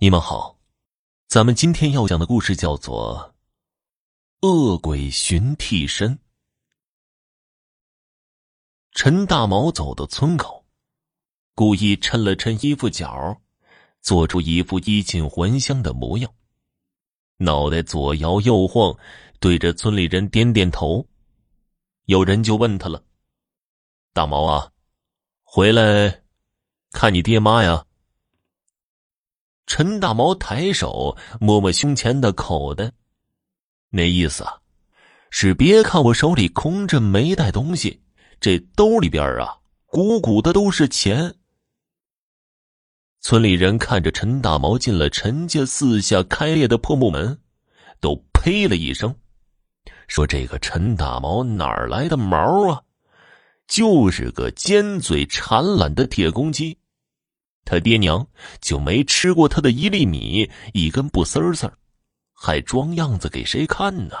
你们好，咱们今天要讲的故事叫做《恶鬼寻替身》。陈大毛走到村口，故意抻了抻衣服角，做出一副衣锦还乡的模样，脑袋左摇右晃，对着村里人点点头。有人就问他了：“大毛啊，回来看你爹妈呀？”陈大毛抬手摸摸胸前的口袋，那意思啊，是别看我手里空着没带东西，这兜里边啊鼓鼓的都是钱。村里人看着陈大毛进了陈家四下开裂的破木门，都呸了一声，说：“这个陈大毛哪儿来的毛啊？就是个尖嘴馋懒的铁公鸡。”他爹娘就没吃过他的一粒米，一根布丝丝还装样子给谁看呢？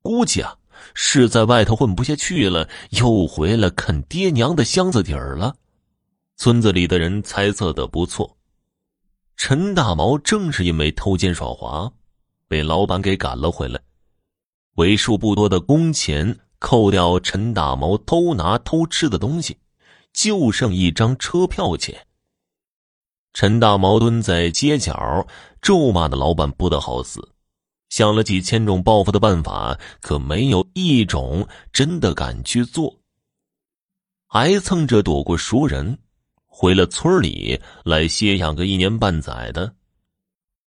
估计啊，是在外头混不下去了，又回来啃爹娘的箱子底儿了。村子里的人猜测的不错，陈大毛正是因为偷奸耍滑，被老板给赶了回来。为数不多的工钱扣掉，陈大毛偷拿偷吃的东西，就剩一张车票钱。陈大毛蹲在街角，咒骂的老板不得好死，想了几千种报复的办法，可没有一种真的敢去做。挨蹭着躲过熟人，回了村里来歇养个一年半载的。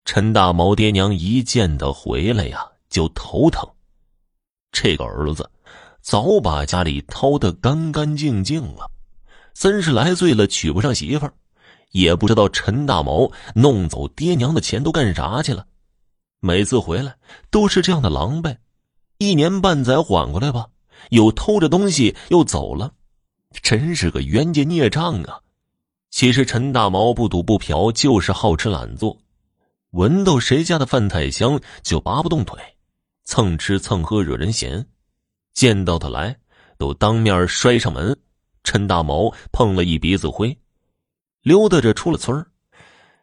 陈大毛爹娘一见他回来呀，就头疼。这个儿子早把家里掏得干干净净了，三十来岁了，娶不上媳妇儿。也不知道陈大毛弄走爹娘的钱都干啥去了，每次回来都是这样的狼狈，一年半载缓过来吧，又偷着东西又走了，真是个冤家孽障啊！其实陈大毛不赌不嫖，就是好吃懒做，闻到谁家的饭菜香就拔不动腿，蹭吃蹭喝惹人嫌，见到他来都当面摔上门。陈大毛碰了一鼻子灰。溜达着出了村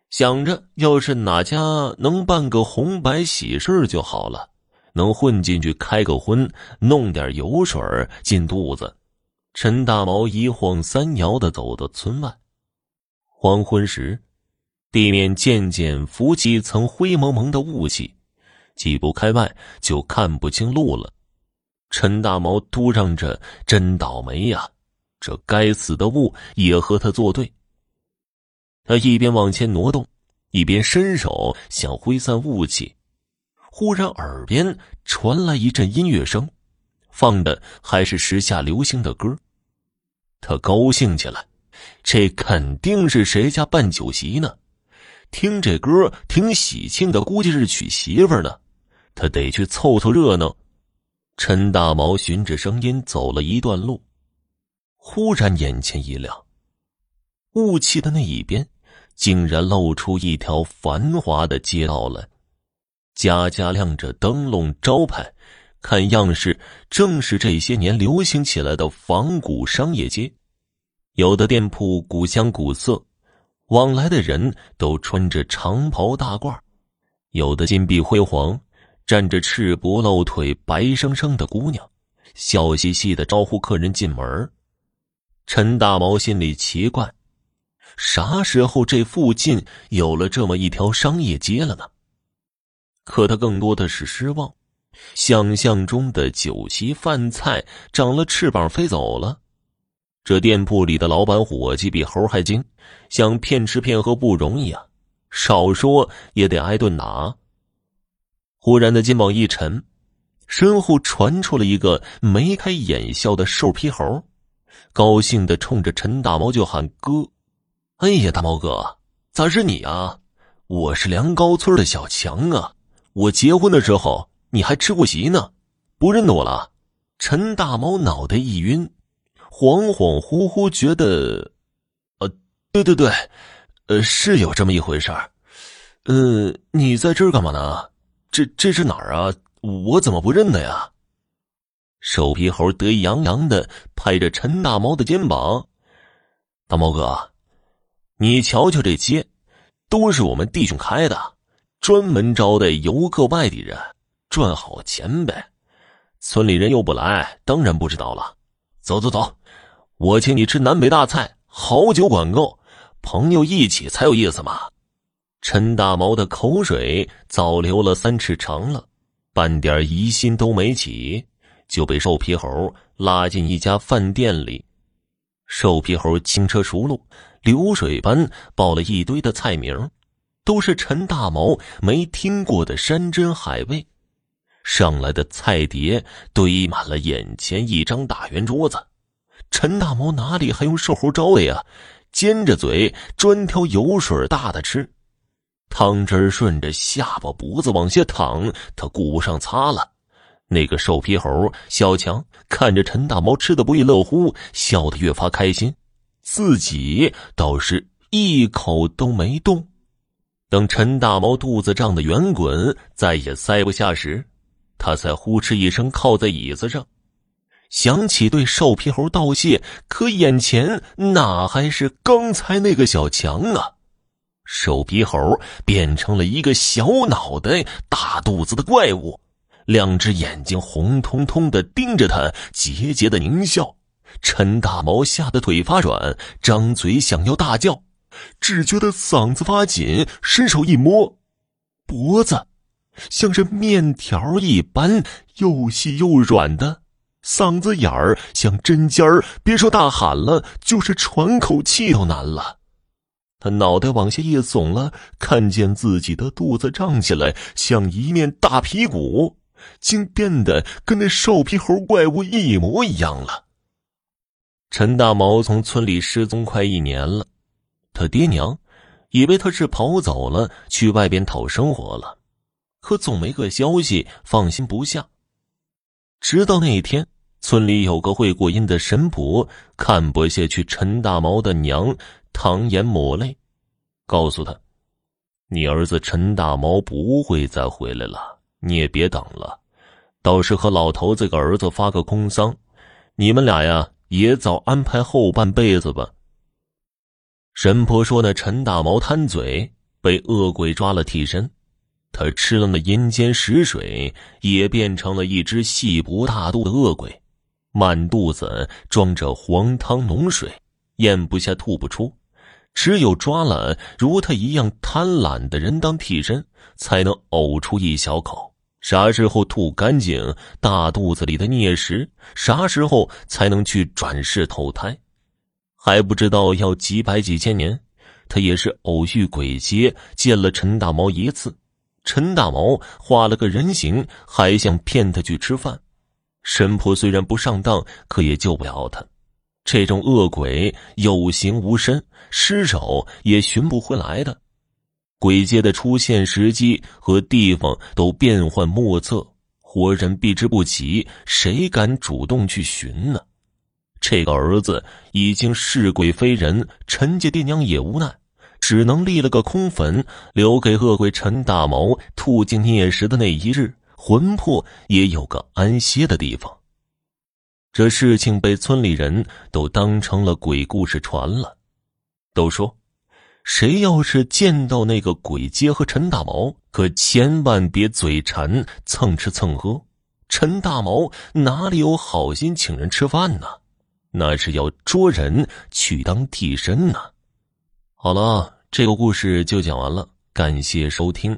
想着要是哪家能办个红白喜事就好了，能混进去开个荤，弄点油水进肚子。陈大毛一晃三摇的走到村外，黄昏时，地面渐渐浮起一层灰蒙蒙的雾气，几步开外就看不清路了。陈大毛嘟囔着：“真倒霉呀，这该死的雾也和他作对。”他一边往前挪动，一边伸手想挥散雾气，忽然耳边传来一阵音乐声，放的还是时下流行的歌。他高兴起来，这肯定是谁家办酒席呢？听这歌挺喜庆的，估计是娶媳妇呢。他得去凑凑热闹。陈大毛循着声音走了一段路，忽然眼前一亮，雾气的那一边。竟然露出一条繁华的街道来，家家亮着灯笼招牌，看样式正是这些年流行起来的仿古商业街。有的店铺古香古色，往来的人都穿着长袍大褂；有的金碧辉煌，站着赤膊露腿、白生生的姑娘，笑嘻嘻的招呼客人进门。陈大毛心里奇怪。啥时候这附近有了这么一条商业街了呢？可他更多的是失望，想象中的酒席饭菜长了翅膀飞走了。这店铺里的老板伙计比猴还精，想骗吃骗喝不容易啊，少说也得挨顿打。忽然的肩膀一沉，身后传出了一个眉开眼笑的瘦皮猴，高兴的冲着陈大毛就喊哥。哎呀，大毛哥，咋是你啊？我是梁高村的小强啊！我结婚的时候你还吃过席呢，不认得我了？陈大毛脑袋一晕，恍恍惚惚觉得，呃，对对对，呃，是有这么一回事儿。呃，你在这儿干嘛呢？这这是哪儿啊？我怎么不认得呀？瘦皮猴得意洋洋的拍着陈大毛的肩膀，大毛哥。你瞧瞧这街，都是我们弟兄开的，专门招待游客外地人，赚好钱呗。村里人又不来，当然不知道了。走走走，我请你吃南北大菜，好酒管够，朋友一起才有意思嘛。陈大毛的口水早流了三尺长了，半点疑心都没起，就被瘦皮猴拉进一家饭店里。瘦皮猴轻车熟路，流水般报了一堆的菜名，都是陈大毛没听过的山珍海味。上来的菜碟堆满了眼前一张大圆桌子，陈大毛哪里还用瘦猴招的呀？尖着嘴专挑油水大的吃，汤汁顺着下巴脖子往下淌，他顾不上擦了。那个瘦皮猴小强看着陈大毛吃的不亦乐乎，笑得越发开心，自己倒是一口都没动。等陈大毛肚子胀得圆滚，再也塞不下时。他才呼哧一声靠在椅子上，想起对瘦皮猴道谢，可眼前哪还是刚才那个小强啊？瘦皮猴变成了一个小脑袋、大肚子的怪物，两只眼睛红彤彤的盯着他，桀桀的狞笑。陈大毛吓得腿发软，张嘴想要大叫，只觉得嗓子发紧，伸手一摸，脖子。像是面条一般又细又软的，嗓子眼儿像针尖儿，别说大喊了，就是喘口气都难了。他脑袋往下一耸了，看见自己的肚子胀起来，像一面大皮鼓，竟变得跟那瘦皮猴怪物一模一样了。陈大毛从村里失踪快一年了，他爹娘以为他是跑走了，去外边讨生活了。可总没个消息，放心不下。直到那一天，村里有个会过阴的神婆看不下去陈大毛的娘，淌眼抹泪，告诉他：“你儿子陈大毛不会再回来了，你也别等了，倒是和老头子个儿子发个空丧，你们俩呀也早安排后半辈子吧。”神婆说：“那陈大毛贪嘴，被恶鬼抓了替身。”他吃了那阴间食水，也变成了一只细不大肚的恶鬼，满肚子装着黄汤浓水，咽不下吐不出，只有抓了如他一样贪婪的人当替身，才能呕出一小口。啥时候吐干净大肚子里的孽食，啥时候才能去转世投胎，还不知道要几百几千年。他也是偶遇鬼街，见了陈大毛一次。陈大毛画了个人形，还想骗他去吃饭。神婆虽然不上当，可也救不了他。这种恶鬼有形无身，尸首也寻不回来的。鬼街的出现时机和地方都变幻莫测，活人避之不及，谁敢主动去寻呢？这个儿子已经是鬼非人，陈家爹娘也无奈。只能立了个空坟，留给恶鬼陈大毛吐尽孽食的那一日，魂魄也有个安歇的地方。这事情被村里人都当成了鬼故事传了，都说，谁要是见到那个鬼街和陈大毛，可千万别嘴馋蹭吃蹭喝。陈大毛哪里有好心请人吃饭呢？那是要捉人去当替身呢。好了，这个故事就讲完了，感谢收听。